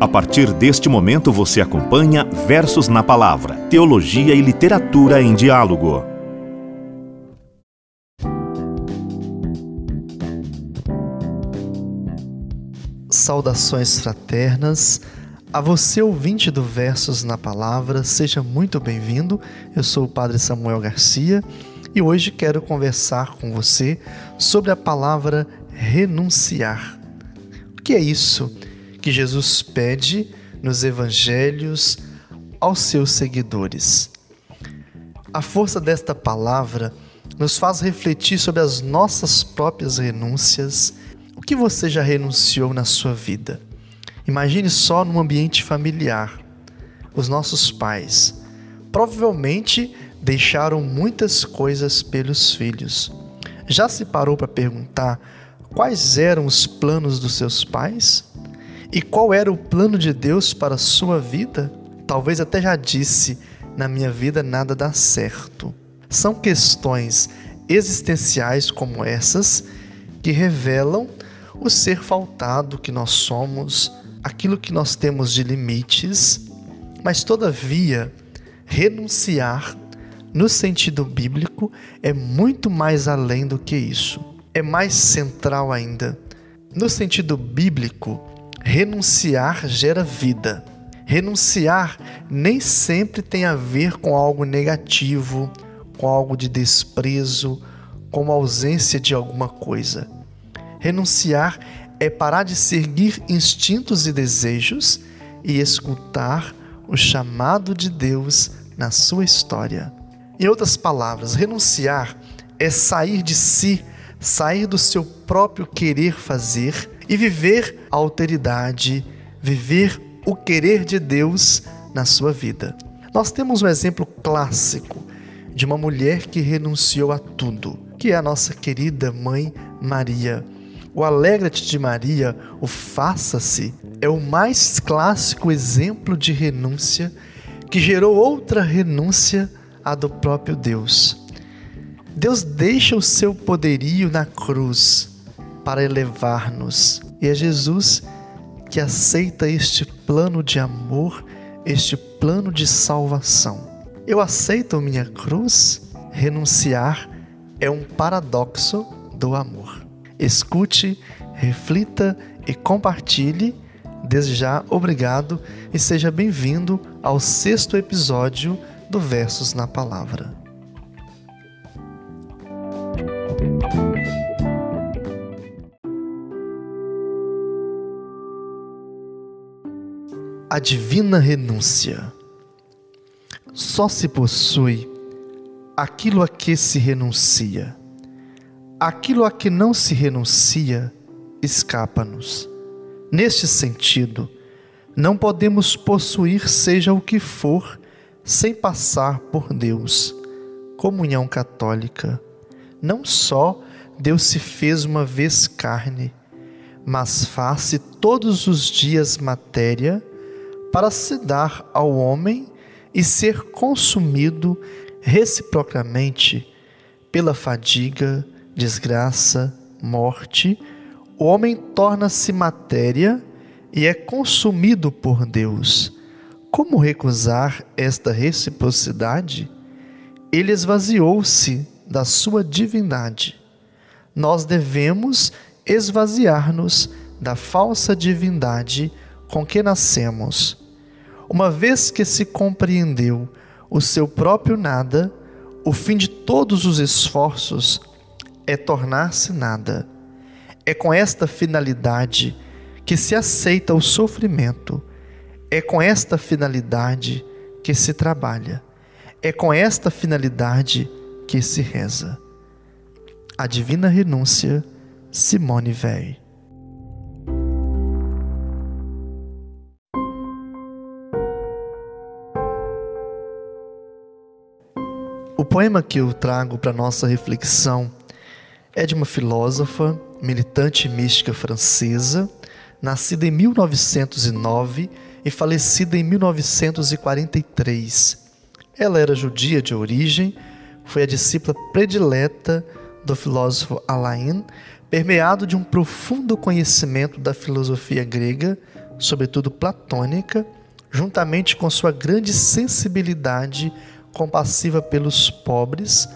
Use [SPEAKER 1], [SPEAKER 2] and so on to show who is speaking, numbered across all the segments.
[SPEAKER 1] A partir deste momento você acompanha Versos na Palavra, Teologia e Literatura em Diálogo.
[SPEAKER 2] Saudações fraternas. A você, ouvinte do Versos na Palavra, seja muito bem-vindo. Eu sou o Padre Samuel Garcia e hoje quero conversar com você sobre a palavra renunciar. O que é isso? Que Jesus pede nos evangelhos aos seus seguidores. A força desta palavra nos faz refletir sobre as nossas próprias renúncias. O que você já renunciou na sua vida? Imagine só num ambiente familiar. Os nossos pais provavelmente deixaram muitas coisas pelos filhos. Já se parou para perguntar quais eram os planos dos seus pais? E qual era o plano de Deus para a sua vida? Talvez até já disse: na minha vida nada dá certo. São questões existenciais como essas que revelam o ser faltado que nós somos, aquilo que nós temos de limites, mas todavia renunciar no sentido bíblico é muito mais além do que isso. É mais central ainda. No sentido bíblico, renunciar gera vida. Renunciar nem sempre tem a ver com algo negativo, com algo de desprezo, com a ausência de alguma coisa. Renunciar é parar de seguir instintos e desejos e escutar o chamado de Deus na sua história. Em outras palavras, renunciar é sair de si, sair do seu próprio querer fazer e viver a alteridade, viver o querer de Deus na sua vida. Nós temos um exemplo clássico de uma mulher que renunciou a tudo, que é a nossa querida mãe Maria. O Alegra-te de Maria, o Faça-se, é o mais clássico exemplo de renúncia que gerou outra renúncia, a do próprio Deus. Deus deixa o seu poderio na cruz para elevar-nos. E é Jesus que aceita este plano de amor, este plano de salvação. Eu aceito minha cruz? Renunciar é um paradoxo do amor. Escute, reflita e compartilhe. Desde já, obrigado e seja bem-vindo ao sexto episódio do Versos na Palavra. A divina renúncia. Só se possui aquilo a que se renuncia. Aquilo a que não se renuncia escapa-nos. Neste sentido, não podemos possuir seja o que for sem passar por Deus. Comunhão católica. Não só Deus se fez uma vez carne, mas faz-se todos os dias matéria para se dar ao homem e ser consumido reciprocamente pela fadiga, desgraça, morte, o homem torna-se matéria e é consumido por Deus. Como recusar esta reciprocidade? Ele esvaziou-se da sua divindade. Nós devemos esvaziar-nos da falsa divindade com que nascemos uma vez que se compreendeu o seu próprio nada, o fim de todos os esforços é tornar-se nada. É com esta finalidade que se aceita o sofrimento. É com esta finalidade que se trabalha. É com esta finalidade que se reza. A Divina Renúncia, Simone Weil. O poema que eu trago para nossa reflexão é de uma filósofa, militante mística francesa, nascida em 1909 e falecida em 1943. Ela era judia de origem, foi a discípula predileta do filósofo Alain, permeado de um profundo conhecimento da filosofia grega, sobretudo platônica, juntamente com sua grande sensibilidade compassiva pelos pobres,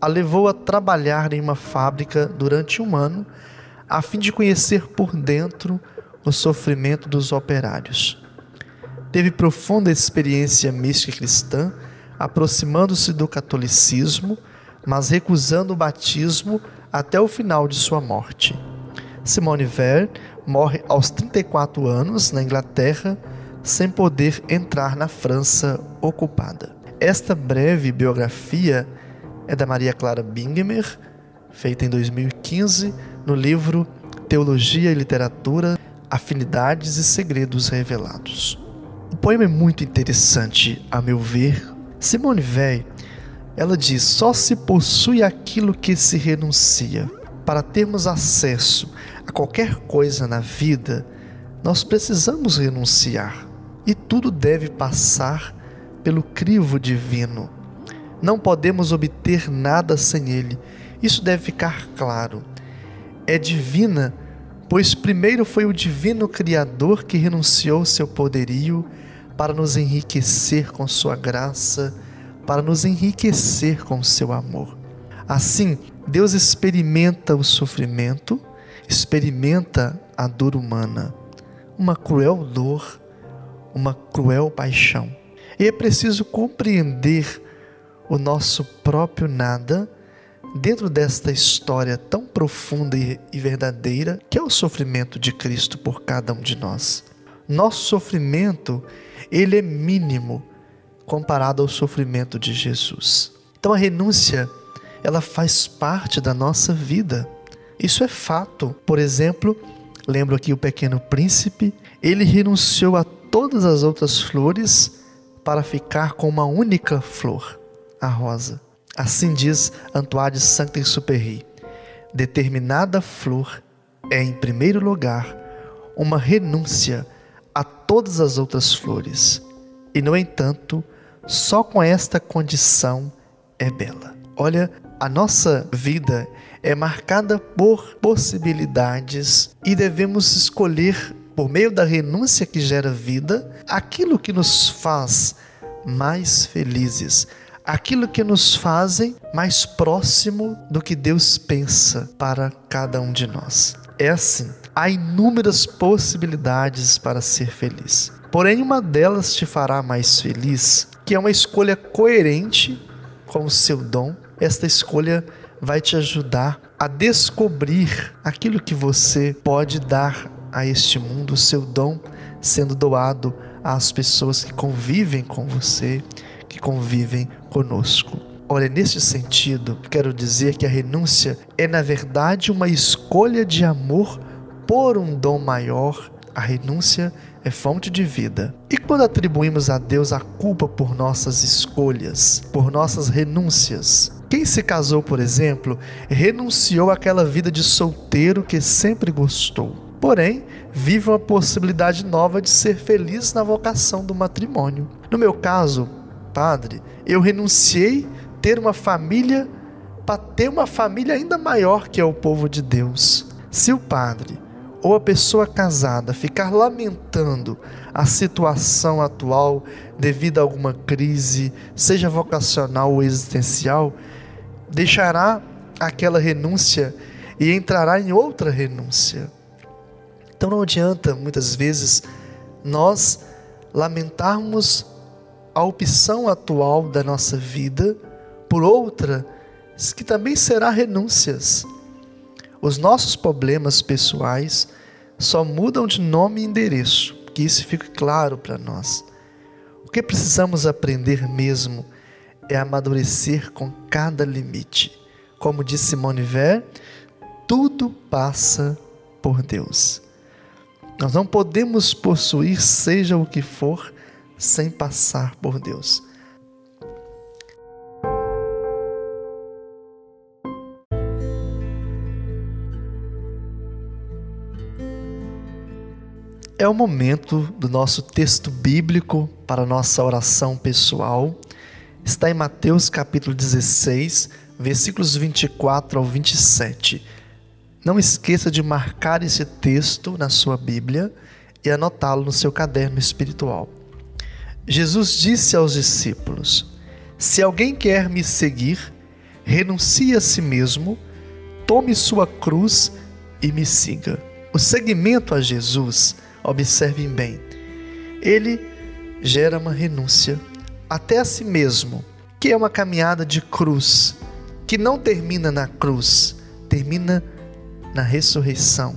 [SPEAKER 2] a levou a trabalhar em uma fábrica durante um ano, a fim de conhecer por dentro o sofrimento dos operários. Teve profunda experiência mística cristã, aproximando-se do catolicismo, mas recusando o batismo até o final de sua morte. Simone Weil morre aos 34 anos na Inglaterra, sem poder entrar na França ocupada. Esta breve biografia é da Maria Clara Bingemer, feita em 2015 no livro Teologia e Literatura, Afinidades e Segredos Revelados. O poema é muito interessante, a meu ver. Simone Weil, ela diz: só se possui aquilo que se renuncia. Para termos acesso a qualquer coisa na vida, nós precisamos renunciar. E tudo deve passar pelo crivo divino. Não podemos obter nada sem ele. Isso deve ficar claro. É divina, pois primeiro foi o divino Criador que renunciou seu poderio para nos enriquecer com sua graça, para nos enriquecer com seu amor. Assim, Deus experimenta o sofrimento, experimenta a dor humana, uma cruel dor, uma cruel paixão. E é preciso compreender o nosso próprio nada dentro desta história tão profunda e verdadeira que é o sofrimento de Cristo por cada um de nós. Nosso sofrimento, ele é mínimo comparado ao sofrimento de Jesus. Então a renúncia, ela faz parte da nossa vida. Isso é fato. Por exemplo, lembro aqui o pequeno príncipe, ele renunciou a todas as outras flores para ficar com uma única flor, a rosa. Assim diz Antoine de Saint-Exupéry: determinada flor é, em primeiro lugar, uma renúncia a todas as outras flores, e, no entanto, só com esta condição é bela. Olha, a nossa vida é marcada por possibilidades e devemos escolher, por meio da renúncia que gera vida, aquilo que nos faz mais felizes, aquilo que nos fazem mais próximo do que Deus pensa para cada um de nós. É assim, há inúmeras possibilidades para ser feliz. Porém, uma delas te fará mais feliz, que é uma escolha coerente com o seu dom. Esta escolha vai te ajudar a descobrir aquilo que você pode dar a este mundo, o seu dom sendo doado às pessoas que convivem com você, que convivem conosco. Olha, neste sentido, quero dizer que a renúncia é, na verdade, uma escolha de amor por um dom maior. A renúncia é fonte de vida. E quando atribuímos a Deus a culpa por nossas escolhas, por nossas renúncias, quem se casou, por exemplo, renunciou àquela vida de solteiro que sempre gostou. Porém, vive uma possibilidade nova de ser feliz na vocação do matrimônio. No meu caso, padre, eu renunciei ter uma família para ter uma família ainda maior que é o povo de Deus. Se o padre ou a pessoa casada ficar lamentando a situação atual devido a alguma crise, seja vocacional ou existencial, deixará aquela renúncia e entrará em outra renúncia. Então não adianta muitas vezes nós lamentarmos a opção atual da nossa vida por outra que também será renúncias. Os nossos problemas pessoais só mudam de nome e endereço, que isso fique claro para nós. O que precisamos aprender mesmo é amadurecer com cada limite. Como disse Simone Weil, tudo passa por Deus. Nós não podemos possuir, seja o que for, sem passar por Deus. É o momento do nosso texto bíblico para nossa oração pessoal está em Mateus capítulo 16, versículos 24 ao 27. Não esqueça de marcar esse texto na sua Bíblia. e anotá-lo no seu caderno espiritual. Jesus disse aos discípulos: Se alguém quer me seguir, renuncie a si mesmo, tome sua cruz e me siga. O seguimento a Jesus, observem bem, ele gera uma renúncia até a si mesmo, que é uma caminhada de cruz, que não termina na cruz, termina na ressurreição,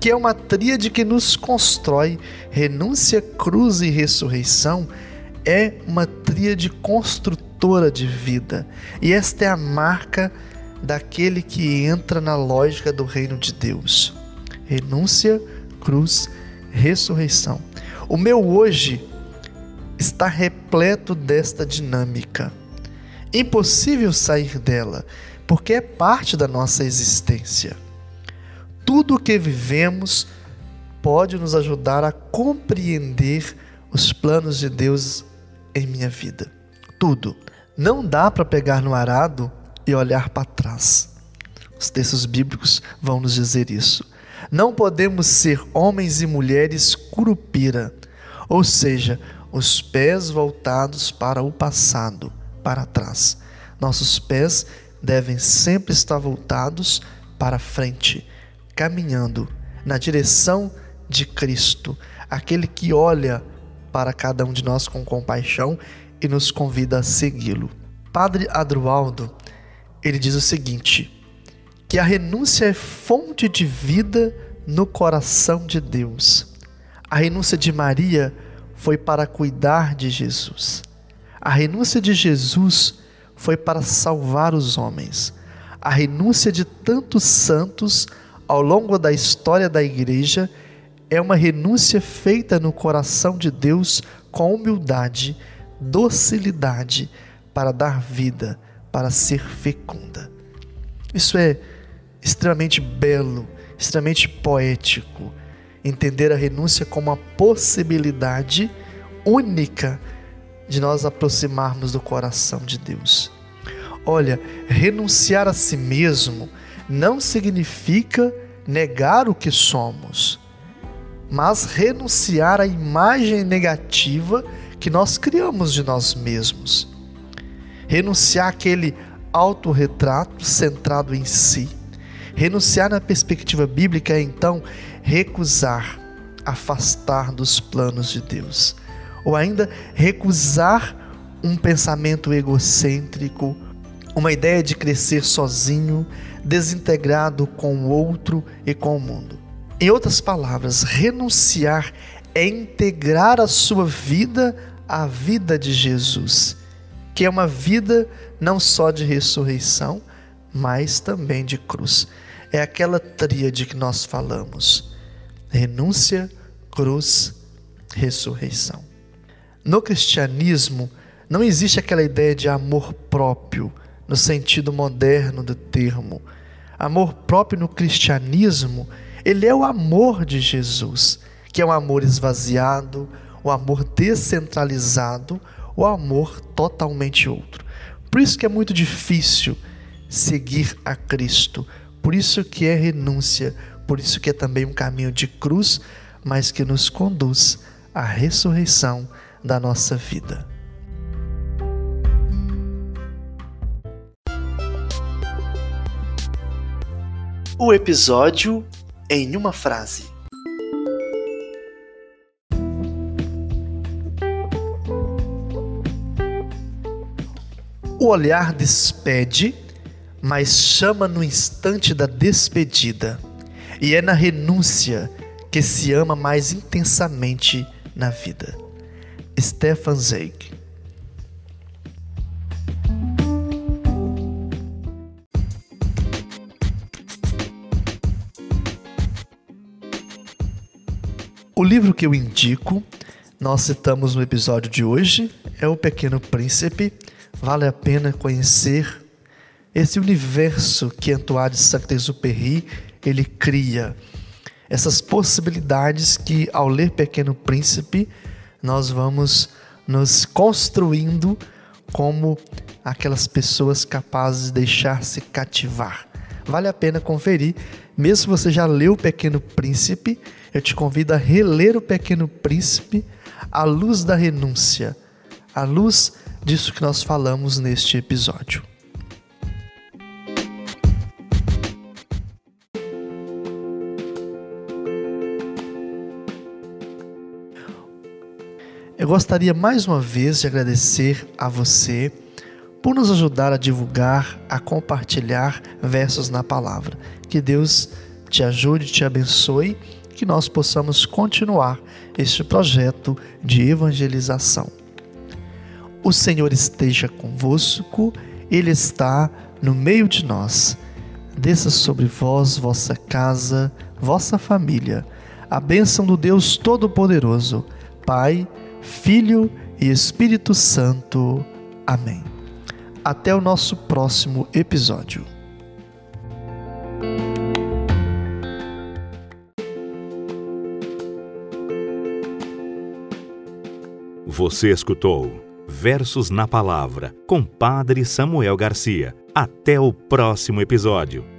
[SPEAKER 2] que é uma tríade que nos constrói renúncia, cruz e ressurreição, é uma tríade construtora de vida. E esta é a marca daquele que entra na lógica do reino de Deus. Renúncia, cruz, ressurreição. O meu hoje está repleto desta dinâmica. Impossível sair dela, porque é parte da nossa existência. Tudo o que vivemos pode nos ajudar a compreender os planos de Deus em minha vida. Tudo. Não dá para pegar no arado e olhar para trás. Os textos bíblicos vão nos dizer isso. Não podemos ser homens e mulheres curupira, ou seja, os pés voltados para o passado, para trás. Nossos pés devem sempre estar voltados para frente, caminhando na direção de Cristo, aquele que olha para cada um de nós com compaixão e nos convida a segui-lo. Padre Adroaldo, ele diz o seguinte: que a renúncia é fonte de vida no coração de Deus. A renúncia de Maria foi para cuidar de Jesus. A renúncia de Jesus foi para salvar os homens. A renúncia de tantos santos ao longo da história da igreja é uma renúncia feita no coração de Deus com humildade, docilidade para dar vida, para ser fecunda. Isso é extremamente belo, extremamente poético entender a renúncia como uma possibilidade única de nós aproximarmos do coração de Deus. Olha, renunciar a si mesmo não significa negar o que somos, mas renunciar à imagem negativa que nós criamos de nós mesmos. Renunciar àquele autorretrato centrado em si. Renunciar na perspectiva bíblica é então recusar, afastar dos planos de Deus, ou ainda recusar um pensamento egocêntrico, uma ideia de crescer sozinho, desintegrado com o outro e com o mundo. Em outras palavras, renunciar é integrar a sua vida à vida de Jesus, que é uma vida não só de ressurreição, mas também de cruz. É aquela tríade que nós falamos renúncia, cruz, ressurreição. No cristianismo, não existe aquela ideia de amor próprio, no sentido moderno do termo. Amor próprio no cristianismo, ele é o amor de Jesus, que é um amor esvaziado, o um amor descentralizado, o um amor totalmente outro. Por isso que é muito difícil seguir a Cristo, por isso que é renúncia, por isso que é também um caminho de cruz, mas que nos conduz à ressurreição da nossa vida. O episódio em uma frase. O olhar despede, mas chama no instante da despedida. E é na renúncia que se ama mais intensamente na vida. Stefan Zweig livro que eu indico, nós citamos no episódio de hoje, é O Pequeno Príncipe. Vale a pena conhecer esse universo que Antoine de Saint-Exupéry ele cria essas possibilidades que ao ler Pequeno Príncipe nós vamos nos construindo como aquelas pessoas capazes de deixar-se cativar. Vale a pena conferir. Mesmo se você já leu O Pequeno Príncipe, eu te convido a reler O Pequeno Príncipe à luz da renúncia, à luz disso que nós falamos neste episódio. Eu gostaria mais uma vez de agradecer a você por nos ajudar a divulgar, a compartilhar versos na palavra. Que Deus te ajude, te abençoe, que nós possamos continuar este projeto de evangelização. O Senhor esteja convosco, Ele está no meio de nós. Desça sobre vós, vossa casa, vossa família, a bênção do Deus Todo-Poderoso, Pai, Filho e Espírito Santo. Amém. Até o nosso próximo episódio.
[SPEAKER 1] Você escutou Versos na Palavra com Padre Samuel Garcia. Até o próximo episódio.